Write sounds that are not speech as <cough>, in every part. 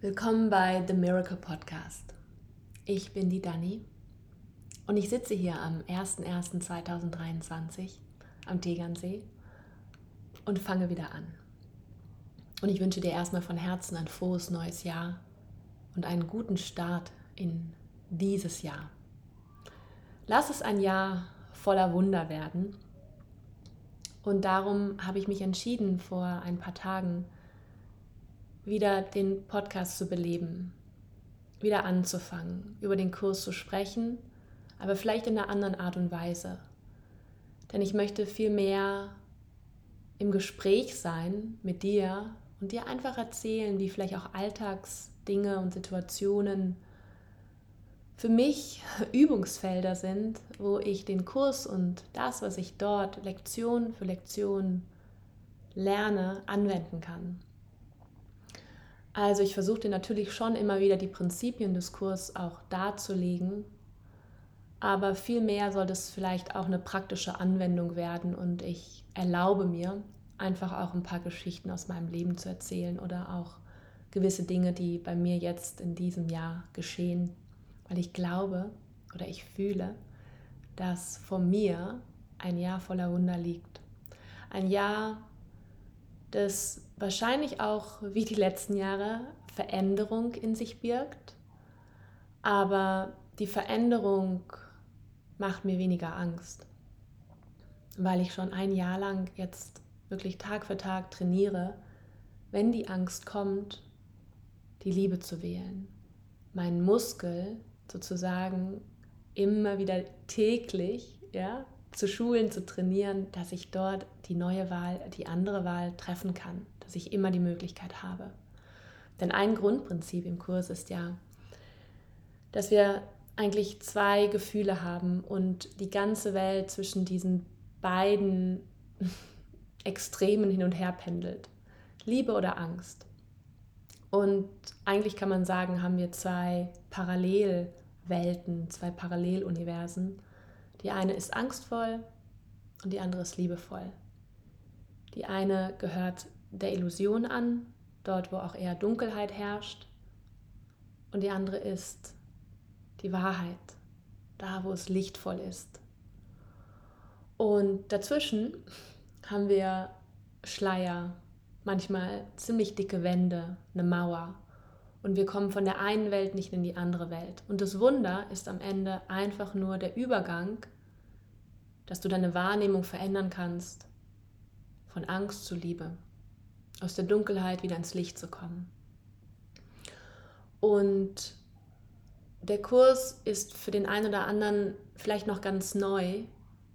Willkommen bei The Miracle Podcast. Ich bin die Dani und ich sitze hier am 01.01.2023 am Tegernsee und fange wieder an. Und ich wünsche dir erstmal von Herzen ein frohes neues Jahr und einen guten Start in dieses Jahr. Lass es ein Jahr voller Wunder werden. Und darum habe ich mich entschieden, vor ein paar Tagen wieder den Podcast zu beleben, wieder anzufangen, über den Kurs zu sprechen, aber vielleicht in einer anderen Art und Weise. Denn ich möchte viel mehr im Gespräch sein mit dir und dir einfach erzählen, wie vielleicht auch Alltagsdinge und Situationen für mich <laughs> Übungsfelder sind, wo ich den Kurs und das, was ich dort Lektion für Lektion lerne, anwenden kann. Also ich versuchte natürlich schon immer wieder die Prinzipien des Kurs auch darzulegen, aber vielmehr soll das vielleicht auch eine praktische Anwendung werden und ich erlaube mir einfach auch ein paar Geschichten aus meinem Leben zu erzählen oder auch gewisse Dinge, die bei mir jetzt in diesem Jahr geschehen, weil ich glaube oder ich fühle, dass vor mir ein Jahr voller Wunder liegt. Ein Jahr, das wahrscheinlich auch wie die letzten Jahre Veränderung in sich birgt. Aber die Veränderung macht mir weniger Angst, weil ich schon ein Jahr lang jetzt wirklich Tag für Tag trainiere, wenn die Angst kommt, die Liebe zu wählen. Meinen Muskel sozusagen immer wieder täglich ja, zu schulen, zu trainieren, dass ich dort die neue Wahl, die andere Wahl treffen kann, dass ich immer die Möglichkeit habe. Denn ein Grundprinzip im Kurs ist ja, dass wir eigentlich zwei Gefühle haben und die ganze Welt zwischen diesen beiden <laughs> Extremen hin und her pendelt. Liebe oder Angst. Und eigentlich kann man sagen, haben wir zwei Parallelwelten, zwei Paralleluniversen. Die eine ist angstvoll und die andere ist liebevoll. Die eine gehört der Illusion an, dort wo auch eher Dunkelheit herrscht. Und die andere ist die Wahrheit, da wo es lichtvoll ist. Und dazwischen haben wir Schleier, manchmal ziemlich dicke Wände, eine Mauer. Und wir kommen von der einen Welt nicht in die andere Welt. Und das Wunder ist am Ende einfach nur der Übergang, dass du deine Wahrnehmung verändern kannst, von Angst zu Liebe, aus der Dunkelheit wieder ins Licht zu kommen. Und der Kurs ist für den einen oder anderen vielleicht noch ganz neu.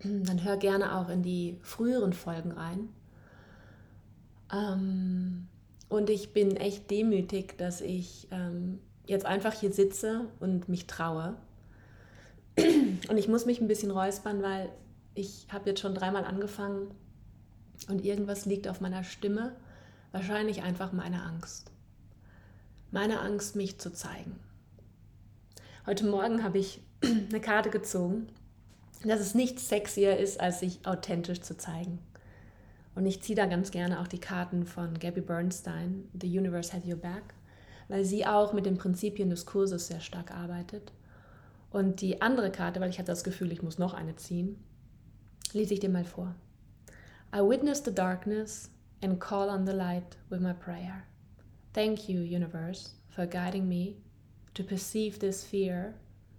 Dann hör gerne auch in die früheren Folgen rein. Ähm, und ich bin echt demütig, dass ich ähm, jetzt einfach hier sitze und mich traue. <clears throat> Und ich muss mich ein bisschen räuspern, weil ich habe jetzt schon dreimal angefangen und irgendwas liegt auf meiner Stimme. Wahrscheinlich einfach meine Angst. Meine Angst, mich zu zeigen. Heute Morgen habe ich <clears throat> eine Karte gezogen, dass es nicht sexier ist, als sich authentisch zu zeigen. Und ich ziehe da ganz gerne auch die Karten von Gabby Bernstein, The Universe Has Your Back, weil sie auch mit den Prinzipien des Kurses sehr stark arbeitet. Und die andere Karte, weil ich hatte das Gefühl, ich muss noch eine ziehen, lese ich dir mal vor. I witness the darkness and call on the light with my prayer. Thank you, universe, for guiding me to perceive this fear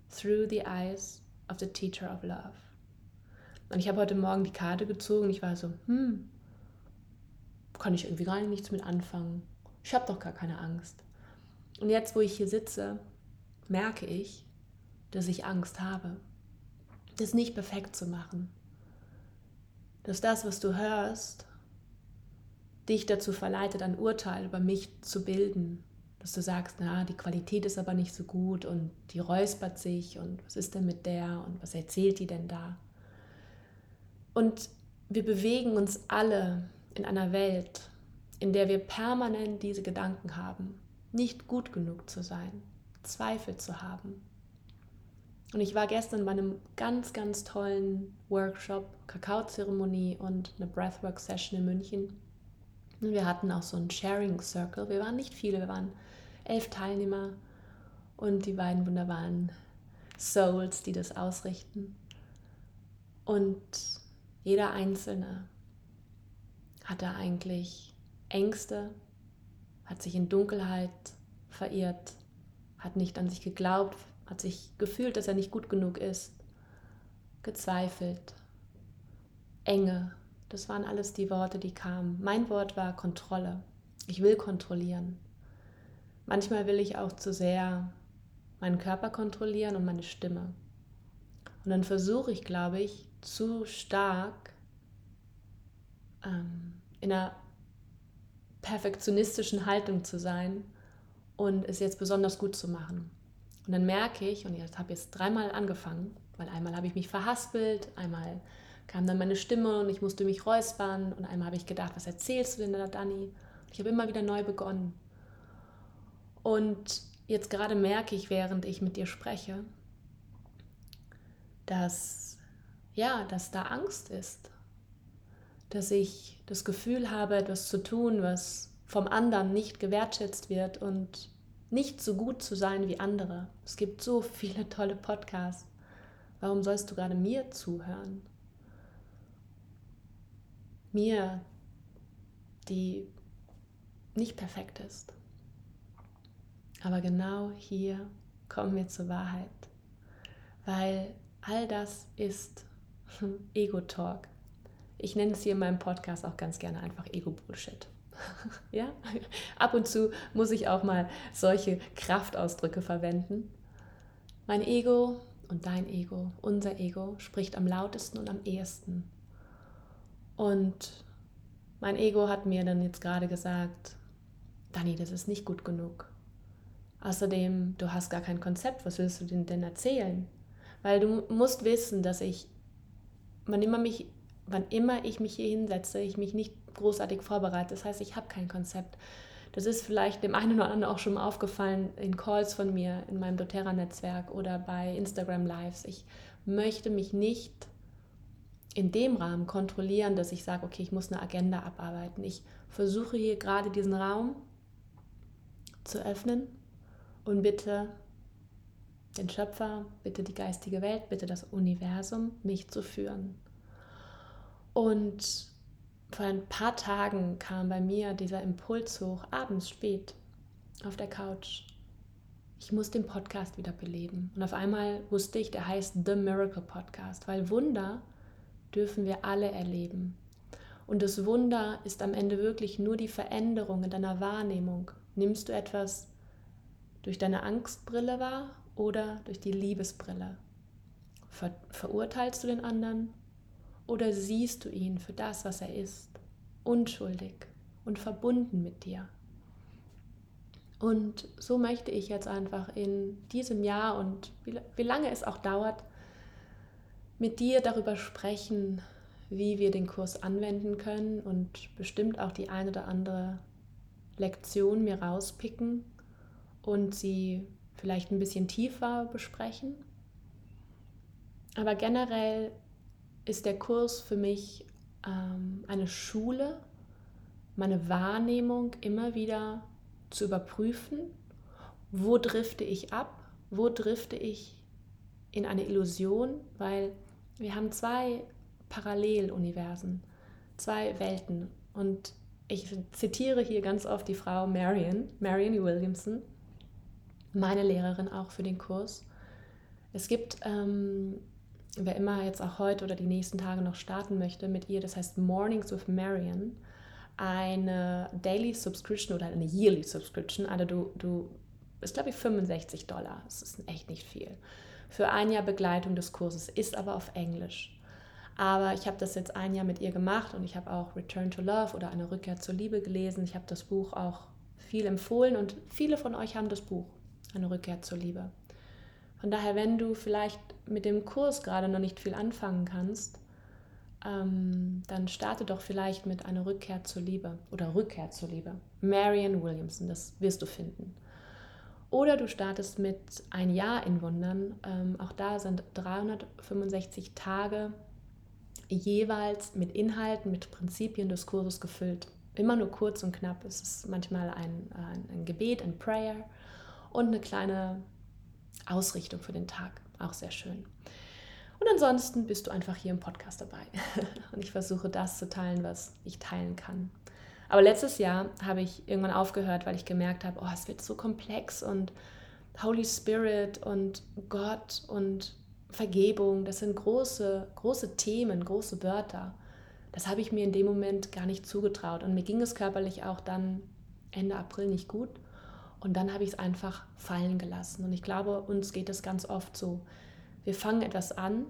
through the eyes of the teacher of love. Und ich habe heute Morgen die Karte gezogen ich war so, hm, kann ich irgendwie gar nichts mit anfangen. Ich habe doch gar keine Angst. Und jetzt, wo ich hier sitze, merke ich, dass ich Angst habe, das nicht perfekt zu machen. Dass das, was du hörst, dich dazu verleitet, ein Urteil über mich zu bilden. Dass du sagst, na, die Qualität ist aber nicht so gut und die räuspert sich und was ist denn mit der und was erzählt die denn da? Und wir bewegen uns alle in einer Welt, in der wir permanent diese Gedanken haben, nicht gut genug zu sein, Zweifel zu haben. Und ich war gestern bei einem ganz, ganz tollen Workshop, Kakaozeremonie und eine Breathwork-Session in München. Und wir hatten auch so einen Sharing Circle. Wir waren nicht viele, wir waren elf Teilnehmer und die beiden wunderbaren Souls, die das ausrichten. Und jeder Einzelne hat da eigentlich Ängste, hat sich in Dunkelheit verirrt, hat nicht an sich geglaubt, hat sich gefühlt, dass er nicht gut genug ist, gezweifelt, Enge. Das waren alles die Worte, die kamen. Mein Wort war Kontrolle. Ich will kontrollieren. Manchmal will ich auch zu sehr meinen Körper kontrollieren und meine Stimme. Und dann versuche ich, glaube ich, zu stark ähm, in einer perfektionistischen Haltung zu sein und es jetzt besonders gut zu machen. Und dann merke ich, und ich habe jetzt dreimal angefangen, weil einmal habe ich mich verhaspelt, einmal kam dann meine Stimme und ich musste mich räuspern und einmal habe ich gedacht, was erzählst du denn da, Dani? Ich habe immer wieder neu begonnen. Und jetzt gerade merke ich, während ich mit dir spreche, dass ja, dass da Angst ist, dass ich das Gefühl habe, etwas zu tun, was vom anderen nicht gewertschätzt wird und nicht so gut zu sein wie andere. Es gibt so viele <laughs> tolle Podcasts. Warum sollst du gerade mir zuhören? Mir, die nicht perfekt ist. Aber genau hier kommen wir zur Wahrheit, weil all das ist <laughs> Ego-Talk. Ich nenne es hier in meinem Podcast auch ganz gerne einfach Ego-Bullshit. <laughs> ja, ab und zu muss ich auch mal solche Kraftausdrücke verwenden. Mein Ego und dein Ego, unser Ego, spricht am lautesten und am ehesten. Und mein Ego hat mir dann jetzt gerade gesagt, Dani, das ist nicht gut genug. Außerdem, du hast gar kein Konzept, was willst du denn, denn erzählen? Weil du musst wissen, dass ich, wann immer, mich, wann immer ich mich hier hinsetze, ich mich nicht großartig vorbereite. Das heißt, ich habe kein Konzept. Das ist vielleicht dem einen oder anderen auch schon aufgefallen in Calls von mir, in meinem doTERRA-Netzwerk oder bei Instagram Lives. Ich möchte mich nicht in dem Rahmen kontrollieren, dass ich sage, okay, ich muss eine Agenda abarbeiten. Ich versuche hier gerade diesen Raum zu öffnen und bitte den Schöpfer, bitte die geistige Welt, bitte das Universum, mich zu führen. Und vor ein paar Tagen kam bei mir dieser Impuls hoch, abends spät auf der Couch. Ich muss den Podcast wieder beleben. Und auf einmal wusste ich, der heißt The Miracle Podcast, weil Wunder dürfen wir alle erleben. Und das Wunder ist am Ende wirklich nur die Veränderung in deiner Wahrnehmung. Nimmst du etwas durch deine Angstbrille wahr oder durch die Liebesbrille? Ver verurteilst du den anderen oder siehst du ihn für das, was er ist, unschuldig und verbunden mit dir? Und so möchte ich jetzt einfach in diesem Jahr und wie, wie lange es auch dauert, mit dir darüber sprechen, wie wir den Kurs anwenden können und bestimmt auch die eine oder andere Lektion mir rauspicken und sie vielleicht ein bisschen tiefer besprechen. Aber generell ist der Kurs für mich ähm, eine Schule, meine Wahrnehmung immer wieder zu überprüfen, wo drifte ich ab, wo drifte ich in eine Illusion, weil wir haben zwei Paralleluniversen, zwei Welten. Und ich zitiere hier ganz oft die Frau Marion, Marion Williamson, meine Lehrerin auch für den Kurs. Es gibt ähm, wer immer jetzt auch heute oder die nächsten Tage noch starten möchte mit ihr, das heißt Mornings with Marion, eine Daily Subscription oder eine Yearly Subscription. Also du, du ist glaube ich 65 Dollar. Das ist echt nicht viel. Für ein Jahr Begleitung des Kurses, ist aber auf Englisch. Aber ich habe das jetzt ein Jahr mit ihr gemacht und ich habe auch Return to Love oder eine Rückkehr zur Liebe gelesen. Ich habe das Buch auch viel empfohlen und viele von euch haben das Buch, eine Rückkehr zur Liebe. Von daher, wenn du vielleicht mit dem Kurs gerade noch nicht viel anfangen kannst, ähm, dann starte doch vielleicht mit einer Rückkehr zur Liebe oder Rückkehr zur Liebe. Marian Williamson, das wirst du finden. Oder du startest mit ein Jahr in Wundern. Ähm, auch da sind 365 Tage jeweils mit Inhalten, mit Prinzipien des Kurses gefüllt. Immer nur kurz und knapp. Es ist manchmal ein, ein, ein Gebet, ein Prayer und eine kleine Ausrichtung für den Tag. Auch sehr schön. Und ansonsten bist du einfach hier im Podcast dabei. <laughs> Und ich versuche das zu teilen, was ich teilen kann. Aber letztes Jahr habe ich irgendwann aufgehört, weil ich gemerkt habe, oh, es wird so komplex und Holy Spirit und Gott und Vergebung, das sind große, große Themen, große Wörter. Das habe ich mir in dem Moment gar nicht zugetraut. Und mir ging es körperlich auch dann Ende April nicht gut. Und dann habe ich es einfach fallen gelassen. Und ich glaube, uns geht es ganz oft so. Wir fangen etwas an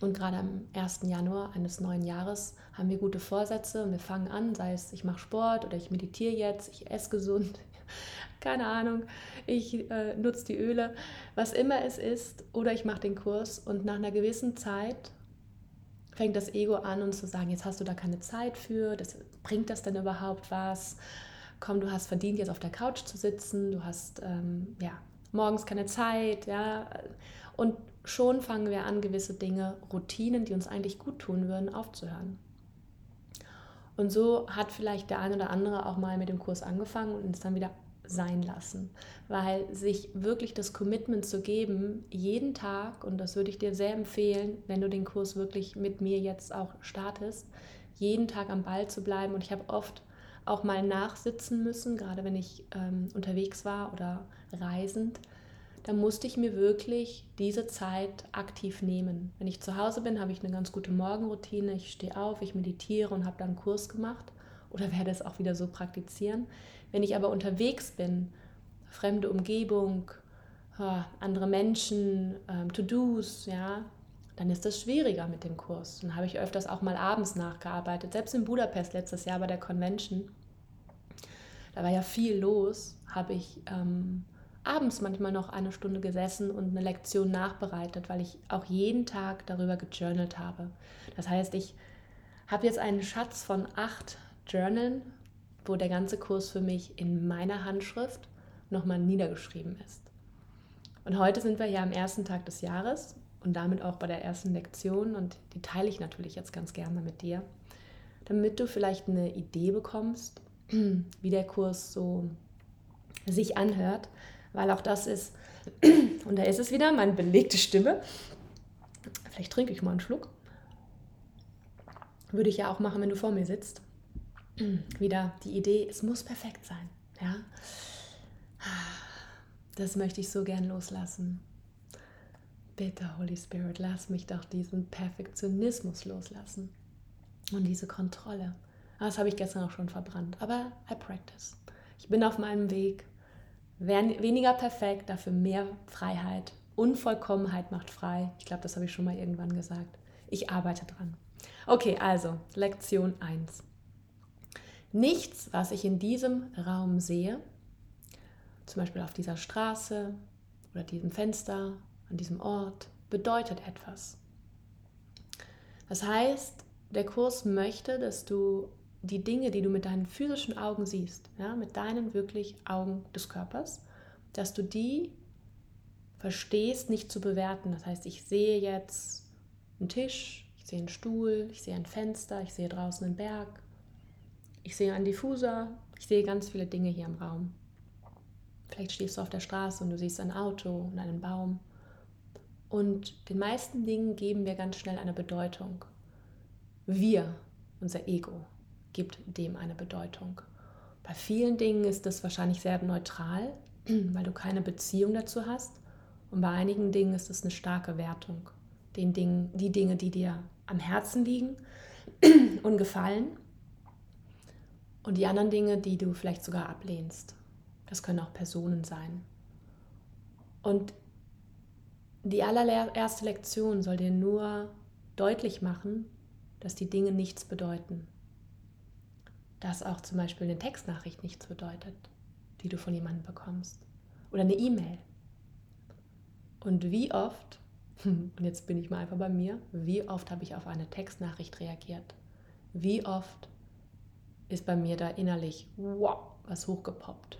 und gerade am 1. Januar eines neuen Jahres haben wir gute Vorsätze und wir fangen an, sei es ich mache Sport oder ich meditiere jetzt, ich esse gesund, <laughs> keine Ahnung, ich äh, nutze die Öle, was immer es ist, oder ich mache den Kurs und nach einer gewissen Zeit fängt das Ego an und zu sagen, jetzt hast du da keine Zeit für, das, bringt das denn überhaupt was? Komm, du hast verdient, jetzt auf der Couch zu sitzen, du hast ähm, ja, morgens keine Zeit, ja, und schon fangen wir an, gewisse Dinge, Routinen, die uns eigentlich gut tun würden, aufzuhören. Und so hat vielleicht der ein oder andere auch mal mit dem Kurs angefangen und es dann wieder sein lassen. Weil sich wirklich das Commitment zu geben, jeden Tag, und das würde ich dir sehr empfehlen, wenn du den Kurs wirklich mit mir jetzt auch startest, jeden Tag am Ball zu bleiben. Und ich habe oft auch mal nachsitzen müssen, gerade wenn ich ähm, unterwegs war oder reisend, da musste ich mir wirklich diese Zeit aktiv nehmen. Wenn ich zu Hause bin, habe ich eine ganz gute Morgenroutine. Ich stehe auf, ich meditiere und habe dann einen Kurs gemacht oder <laughs> werde es auch wieder so praktizieren. Wenn ich aber unterwegs bin, fremde Umgebung, andere Menschen, ähm, To-Dos, ja, dann ist das schwieriger mit dem Kurs. Dann habe ich öfters auch mal abends nachgearbeitet. Selbst in Budapest letztes Jahr bei der Convention, da war ja viel los, habe ich ähm, abends manchmal noch eine Stunde gesessen und eine Lektion nachbereitet, weil ich auch jeden Tag darüber gejournalt habe. Das heißt, ich habe jetzt einen Schatz von acht Journalen, wo der ganze Kurs für mich in meiner Handschrift nochmal niedergeschrieben ist. Und heute sind wir hier am ersten Tag des Jahres und damit auch bei der ersten Lektion und die teile ich natürlich jetzt ganz gerne mit dir, damit du vielleicht eine Idee bekommst, <clears throat> wie der Kurs so sich anhört, weil auch das ist, <clears throat> und da ist es wieder, meine belegte Stimme. Vielleicht trinke ich mal einen Schluck. Würde ich ja auch machen, wenn du vor mir sitzt. <clears throat> Wieder die Idee, es muss perfekt sein. Ja? Das möchte ich so gern loslassen. Bitte, Holy Spirit, lass mich doch diesen Perfektionismus loslassen und diese Kontrolle. Das habe ich gestern auch schon verbrannt, aber I practice. Ich bin auf meinem Weg weniger perfekt, dafür mehr Freiheit. Unvollkommenheit macht frei. Ich glaube, das habe ich schon mal irgendwann gesagt. Ich arbeite dran. Okay, also Lektion 1. Nichts, was ich in diesem Raum sehe, zum Beispiel auf dieser Straße oder diesem Fenster, an diesem Ort, bedeutet etwas. Das heißt, der Kurs möchte, dass du die Dinge, die du mit deinen physischen Augen siehst, ja, mit deinen wirklich Augen des Körpers, dass du die verstehst, nicht zu bewerten. Das heißt, ich sehe jetzt einen Tisch, ich sehe einen Stuhl, ich sehe ein Fenster, ich sehe draußen einen Berg, ich sehe einen Diffuser, ich sehe ganz viele Dinge hier im Raum. Vielleicht stehst du auf der Straße und du siehst ein Auto und einen Baum. Und den meisten Dingen geben wir ganz schnell eine Bedeutung. Wir, unser Ego, gibt dem eine Bedeutung. Bei vielen Dingen ist das wahrscheinlich sehr neutral, <clears throat> weil du keine Beziehung dazu hast. Und bei einigen Dingen ist es eine starke Wertung. Den Dingen, die Dinge, die dir am Herzen liegen <clears throat> und gefallen. Und die anderen Dinge, die du vielleicht sogar ablehnst. Das können auch Personen sein. Und die allererste Lektion soll dir nur deutlich machen, dass die Dinge nichts bedeuten dass auch zum Beispiel eine Textnachricht nichts bedeutet, die du von jemandem bekommst. Oder eine E-Mail. Und wie oft, <laughs> und jetzt bin ich mal einfach bei mir, wie oft habe ich auf eine Textnachricht reagiert? Wie oft ist bei mir da innerlich wow, was hochgepoppt?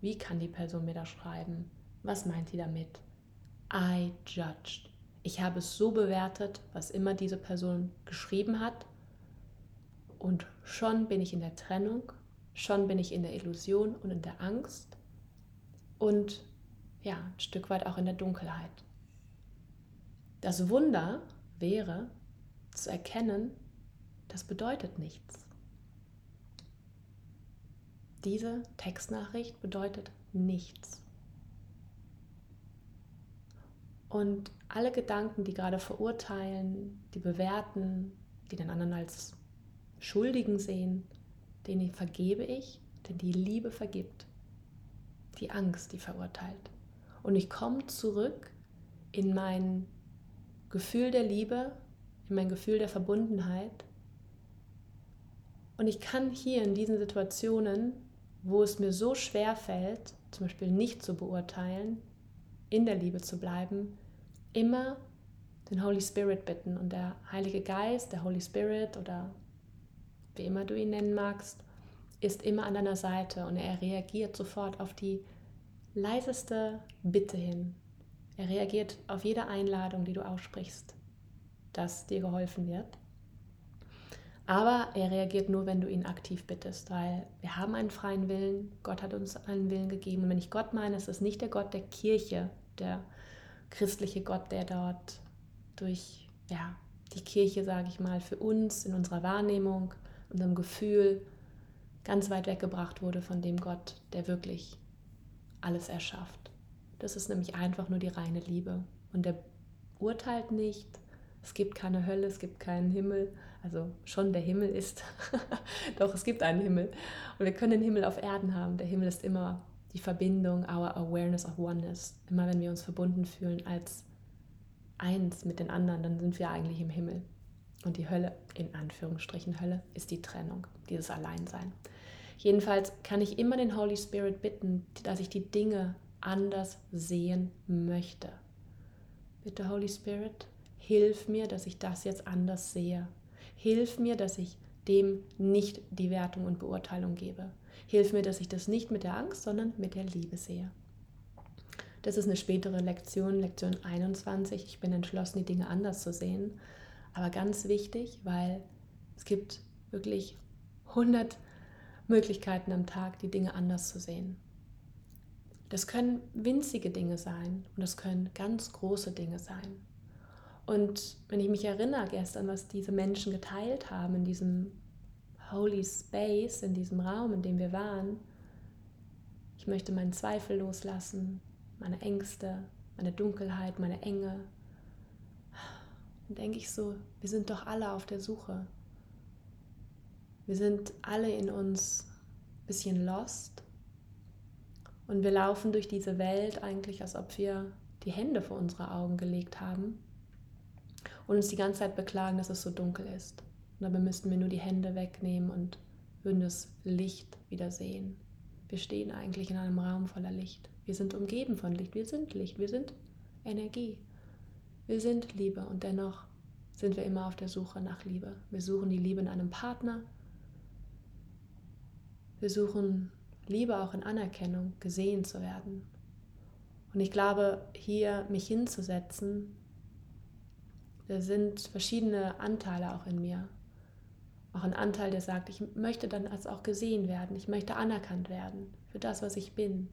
Wie kann die Person mir da schreiben? Was meint sie damit? I judged. Ich habe es so bewertet, was immer diese Person geschrieben hat Und schon bin ich in der Trennung, schon bin ich in der Illusion und in der Angst und ja, ein Stück weit auch in der Dunkelheit. Das Wunder wäre zu erkennen, das bedeutet nichts. Diese Textnachricht bedeutet nichts. Und alle Gedanken, die gerade verurteilen, die bewerten, die den anderen als Schuldigen sehen, denen vergebe ich, denn die Liebe vergibt. Die Angst, die verurteilt. Und ich komme zurück in mein Gefühl der Liebe, in mein Gefühl der Verbundenheit. Und ich kann hier in diesen Situationen, wo es mir so schwer fällt, zum Beispiel nicht zu beurteilen, in der Liebe zu bleiben, immer den Holy Spirit bitten. Und der Heilige Geist, der Holy Spirit oder wie immer du ihn nennen magst, ist immer an deiner Seite und er reagiert sofort auf die leiseste Bitte hin. Er reagiert auf jede Einladung, die du aussprichst, dass dir geholfen wird. Aber er reagiert nur, wenn du ihn aktiv bittest, weil wir haben einen freien Willen. Gott hat uns einen Willen gegeben. Und wenn ich Gott meine, ist es nicht der Gott der Kirche, der christliche Gott, der dort durch ja, die Kirche, sage ich mal, für uns in unserer Wahrnehmung, unserem Gefühl ganz weit weggebracht wurde von dem Gott, der wirklich alles erschafft. Das ist nämlich einfach nur die reine Liebe. Und der urteilt nicht, es gibt keine Hölle, es gibt keinen Himmel. Also schon der Himmel ist, <laughs> doch es gibt einen Himmel. Und wir können den Himmel auf Erden haben. Der Himmel ist immer die Verbindung, our awareness of oneness. Immer wenn wir uns verbunden fühlen als eins mit den anderen, dann sind wir eigentlich im Himmel. Und die Hölle, in Anführungsstrichen Hölle, ist die Trennung, dieses Alleinsein. Jedenfalls kann ich immer den Holy Spirit bitten, dass ich die Dinge anders sehen möchte. Bitte, Holy Spirit, hilf mir, dass ich das jetzt anders sehe. Hilf mir, dass ich dem nicht die Wertung und Beurteilung gebe. Hilf mir, dass ich das nicht mit der Angst, sondern mit der Liebe sehe. Das ist eine spätere Lektion, Lektion 21. Ich bin entschlossen, die Dinge anders zu sehen. Aber ganz wichtig, weil es gibt wirklich 100 Möglichkeiten am Tag, die Dinge anders zu sehen. Das können winzige Dinge sein und das können ganz große Dinge sein. Und wenn ich mich erinnere gestern, was diese Menschen geteilt haben in diesem Holy Space, in diesem Raum, in dem wir waren, ich möchte meinen Zweifel loslassen, meine Ängste, meine Dunkelheit, meine Enge, dann denke ich so, wir sind doch alle auf der Suche. Wir sind alle in uns ein bisschen lost und wir laufen durch diese Welt eigentlich, als ob wir die Hände vor unsere Augen gelegt haben und uns die ganze Zeit beklagen, dass es so dunkel ist. Und dabei müssten wir nur die Hände wegnehmen und würden das Licht wieder sehen. Wir stehen eigentlich in einem Raum voller Licht. Wir sind umgeben von Licht. Wir sind Licht. Wir sind Energie. Wir sind Liebe und dennoch sind wir immer auf der Suche nach Liebe. Wir suchen die Liebe in einem Partner. Wir suchen Liebe auch in Anerkennung, gesehen zu werden. Und ich glaube, hier mich hinzusetzen, da sind verschiedene Anteile auch in mir. Auch ein Anteil, der sagt, ich möchte dann als auch gesehen werden, ich möchte anerkannt werden für das, was ich bin.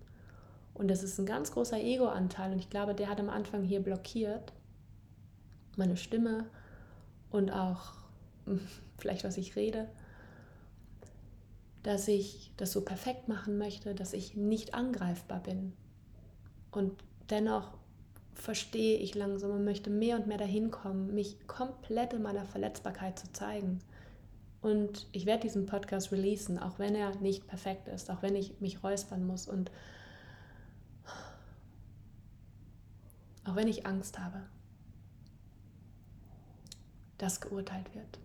Und das ist ein ganz großer Ego-Anteil und ich glaube, der hat am Anfang hier blockiert meine Stimme und auch <laughs> vielleicht, was ich rede, dass ich das so perfekt machen möchte, dass ich nicht angreifbar bin. Und dennoch verstehe ich langsam und möchte mehr und mehr dahin kommen, mich komplett in meiner Verletzbarkeit zu zeigen. Und ich werde diesen Podcast releasen, auch wenn er nicht perfekt ist, auch wenn ich mich räuspern muss und auch wenn ich Angst habe das geurteilt wird.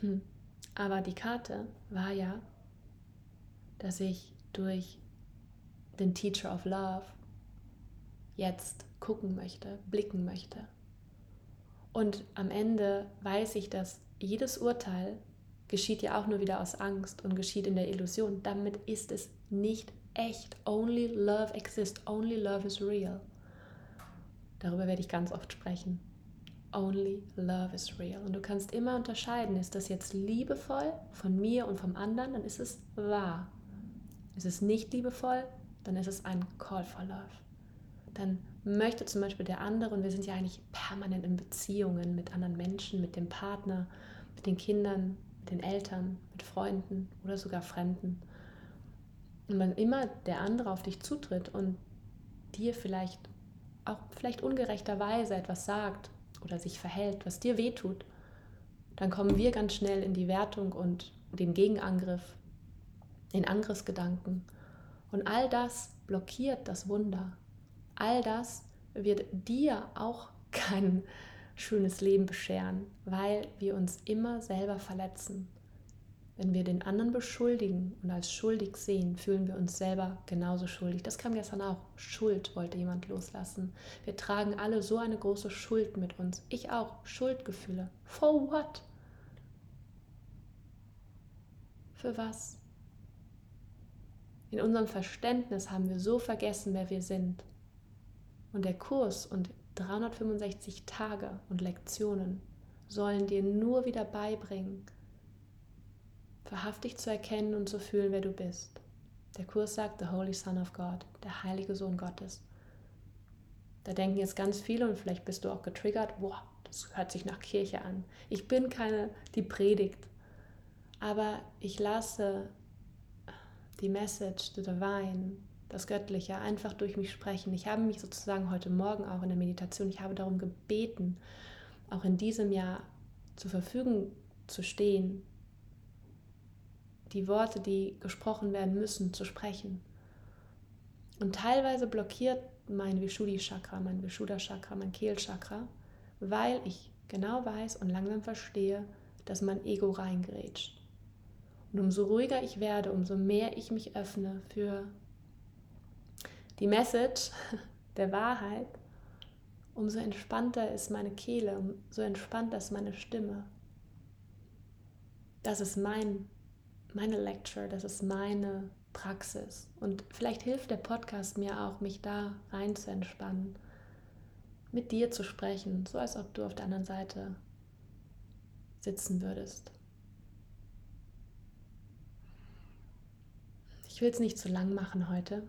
Hm. Aber die Karte war ja, dass ich durch den Teacher of Love jetzt gucken möchte, blicken möchte. Und am Ende weiß ich, dass jedes Urteil geschieht ja auch nur wieder aus Angst und geschieht in der Illusion. Damit ist es nicht echt. Only love exists. Only love is real. Darüber werde ich ganz oft sprechen. only love is real. Und du kannst immer unterscheiden, ist das jetzt liebevoll von mir und vom anderen, dann ist es wahr. Ist es nicht liebevoll, dann ist es ein Call for Love. Dann möchte zum Beispiel der andere, und wir sind ja eigentlich permanent in Beziehungen mit anderen Menschen, mit dem Partner, mit den Kindern, mit den Eltern, mit Freunden oder sogar Fremden. Und wenn immer der andere auf dich zutritt und dir vielleicht auch vielleicht ungerechterweise etwas sagt oder sich verhält, was dir wehtut, dann kommen wir ganz schnell in die Wertung und den Gegenangriff, in Angriffsgedanken. Und all das blockiert das Wunder. All das wird dir auch kein schönes Leben bescheren, weil wir uns immer selber verletzen. Wenn wir den anderen beschuldigen und als schuldig sehen, fühlen wir uns selber genauso schuldig. Das kam gestern auch. Schuld wollte jemand loslassen. Wir tragen alle so eine große Schuld mit uns. Ich auch. Schuldgefühle. For what? Für was? In unserem Verständnis haben wir so vergessen, wer wir sind. Und der Kurs und 365 Tage und Lektionen sollen dir nur wieder beibringen, wahrhaftig zu erkennen und zu fühlen, wer du bist. Der Kurs sagt, the Holy Son of God, der heilige Sohn Gottes. Da denken jetzt ganz viele und vielleicht bist du auch getriggert, boah, das hört sich nach Kirche an. Ich bin keine, die predigt, aber ich lasse die Message, the divine, das Göttliche einfach durch mich sprechen. Ich habe mich sozusagen heute Morgen auch in der Meditation, ich habe darum gebeten, auch in diesem Jahr zur Verfügung zu stehen, die Worte, die gesprochen werden müssen, zu sprechen. Und teilweise blockiert mein Vishuddhi-Chakra, mein Vishuddha-Chakra, mein Kehlchakra, weil ich genau weiß und langsam verstehe, dass mein Ego reingrätscht. Und umso ruhiger ich werde, umso mehr ich mich öffne für die Message <laughs> der Wahrheit, umso entspannter ist meine Kehle, umso entspannter ist meine Stimme. Das ist mein meine Lecture, das ist meine Praxis. Und vielleicht hilft der Podcast mir auch, mich da rein zu entspannen, mit dir zu sprechen, so als ob du auf der anderen Seite sitzen würdest. Ich will es nicht zu lang machen heute.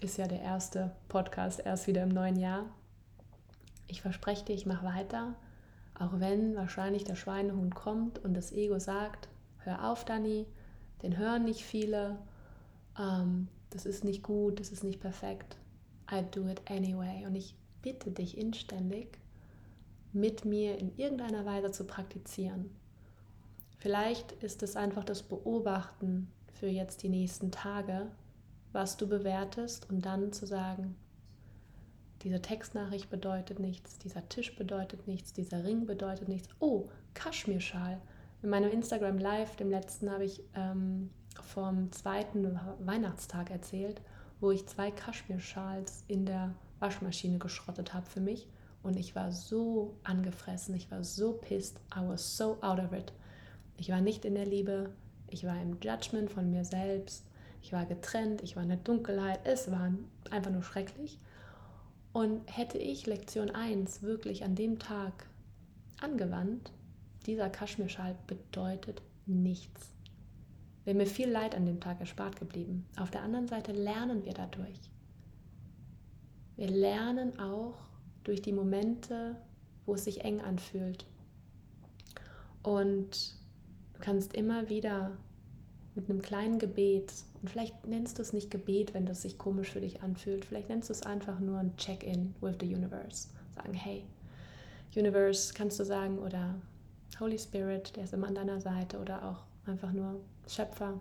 Ist ja der erste Podcast erst wieder im neuen Jahr. Ich verspreche dir, ich mache weiter, auch wenn wahrscheinlich der Schweinehund kommt und das Ego sagt, hör auf, Dani, den hören nicht viele, ähm, das ist nicht gut, das ist nicht perfekt. I do it anyway. Und ich bitte dich inständig, mit mir in irgendeiner Weise zu praktizieren. Vielleicht ist es einfach das Beobachten für jetzt die nächsten Tage, was du bewertest und dann zu sagen, diese Textnachricht bedeutet nichts, dieser Tisch bedeutet nichts, dieser Ring bedeutet nichts. Oh, Kaschmirschal in meinem Instagram Live, dem letzten, habe ich ähm, vom zweiten Weihnachtstag erzählt, wo ich zwei Kaschmir-Schals in der Waschmaschine geschrottet habe für mich. Und ich war so angefressen, ich war so pissed, I was so out of it. Ich war nicht in der Liebe, ich war im Judgment von mir selbst, ich war getrennt, ich war in der Dunkelheit, es war einfach nur schrecklich. Und hätte ich Lektion 1 wirklich an dem Tag angewandt, dieser Kaschmirschal bedeutet nichts. Wäre mir viel Leid an dem Tag erspart geblieben. Auf der anderen Seite lernen wir dadurch. Wir lernen auch durch die Momente, wo es sich eng anfühlt. Und du kannst immer wieder mit einem kleinen Gebet, vielleicht nennst du es nicht Gebet, wenn das sich komisch für dich anfühlt, vielleicht nennst du es einfach nur ein Check-in with the Universe. Sagen, hey, Universe, kannst du sagen, oder Holy Spirit, der ist immer an deiner Seite oder auch einfach nur Schöpfer,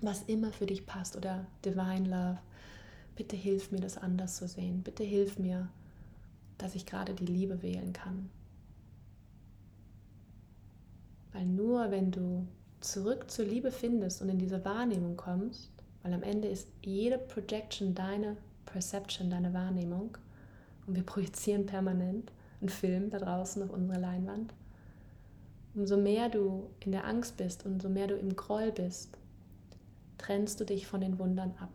was immer für dich passt oder Divine Love. Bitte hilf mir, das anders zu sehen. Bitte hilf mir, dass ich gerade die Liebe wählen kann. Weil nur wenn du zurück zur Liebe findest und in diese Wahrnehmung kommst, weil am Ende ist jede Projection deine Perception, deine Wahrnehmung und wir projizieren permanent einen Film da draußen auf unsere Leinwand, Umso mehr du in der Angst bist, umso mehr du im Groll bist, trennst du dich von den Wundern ab.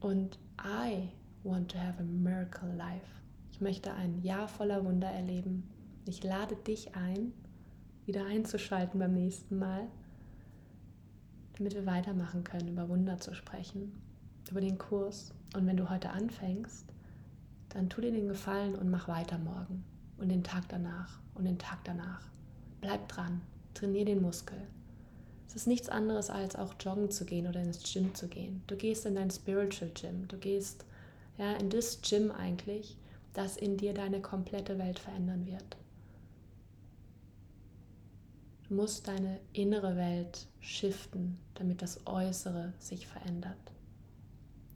Und I want to have a miracle life. Ich möchte ein Jahr voller Wunder erleben. Ich lade dich ein, wieder einzuschalten beim nächsten Mal, damit wir weitermachen können, über Wunder zu sprechen, über den Kurs. Und wenn du heute anfängst, dann tu dir den Gefallen und mach weiter morgen und den Tag danach und den Tag danach. Bleib dran, trainier den Muskel. Es ist nichts anderes als auch joggen zu gehen oder ins Gym zu gehen. Du gehst in dein Spiritual Gym, du gehst ja, in das Gym eigentlich, das in dir deine komplette Welt verändern wird. Du musst deine innere Welt shiften, damit das Äußere sich verändert.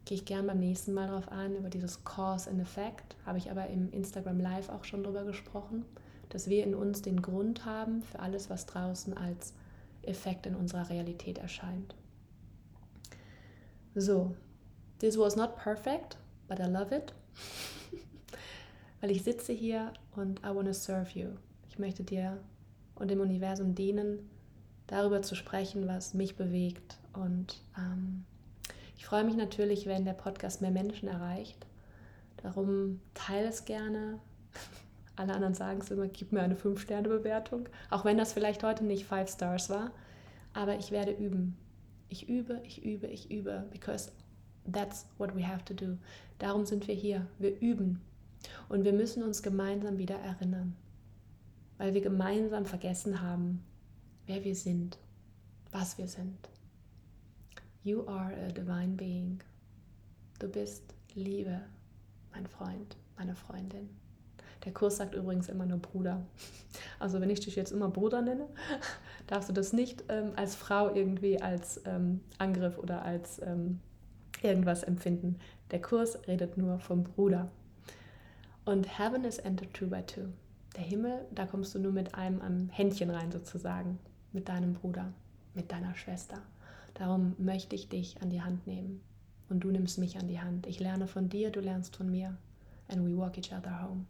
Gehe ich gern beim nächsten Mal darauf an, über dieses Cause and Effect, habe ich aber im Instagram Live auch schon drüber gesprochen, dass wir in uns den Grund haben für alles, was draußen als Effekt in unserer Realität erscheint. So, this was not perfect, but I love it. <laughs> Weil ich sitze hier und I want to serve you. Ich möchte dir und dem Universum dienen, darüber zu sprechen, was mich bewegt. Und ähm, ich freue mich natürlich, wenn der Podcast mehr Menschen erreicht. Darum teile es gerne. <laughs> Alle anderen sagen es immer, gib mir eine 5-Sterne-Bewertung. Auch wenn das vielleicht heute nicht 5 Stars war. Aber ich werde üben. Ich übe, ich übe, ich übe. Because that's what we have to do. Darum sind wir hier. Wir üben. Und wir müssen uns gemeinsam wieder erinnern weil wir gemeinsam vergessen haben, wer wir sind, was wir sind. You are a divine being. Du bist Liebe, mein Freund, meine Freundin. Der Kurs sagt übrigens immer nur Bruder. <laughs> Also wenn ich dich jetzt immer Bruder nenne, <laughs> darfst du das nicht ähm, als Frau irgendwie als ähm, Angriff oder als ähm, irgendwas empfinden. Der Kurs redet nur vom Bruder. Und Heaven is entered two by two der Himmel, da kommst du nur mit einem am Händchen rein sozusagen, mit deinem Bruder, mit deiner Schwester. Darum möchte ich dich an die Hand nehmen und du nimmst mich an die Hand. Ich lerne von dir, du lernst von mir. And we walk each other home.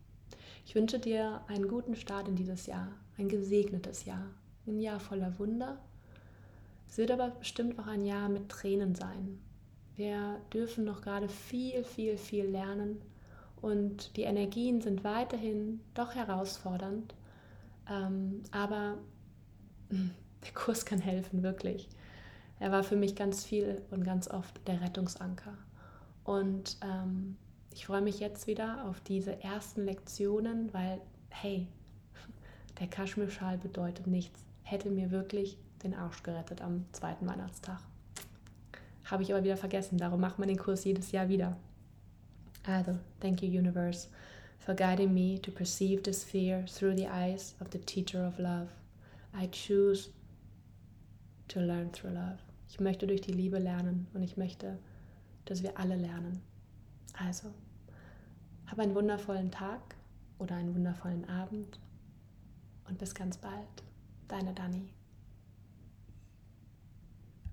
Ich wünsche dir einen guten Start in dieses Jahr, ein gesegnetes Jahr, ein Jahr voller Wunder. Es wird aber bestimmt auch ein Jahr mit Tränen sein. Wir dürfen noch gerade viel, viel, viel lernen und die Energien sind weiterhin doch herausfordernd, ähm, aber <laughs> der Kurs kann helfen, wirklich. Er war für mich ganz viel und ganz oft der Rettungsanker. Und ähm, ich freue mich jetzt wieder auf diese ersten Lektionen, weil, hey, <laughs> der Kaschmirschal bedeutet nichts. Hätte mir wirklich den Arsch gerettet am zweiten Weihnachtstag. Habe ich aber wieder vergessen. Darum macht man den Kurs jedes Jahr wieder. Also, thank you, universe, for guiding me to perceive this fear through the eyes of the teacher of love. I choose to learn through love. Ich möchte durch die Liebe lernen und ich möchte, dass wir alle lernen. Also, hab einen wundervollen Tag oder einen wundervollen Abend und bis ganz bald. Deine Dani.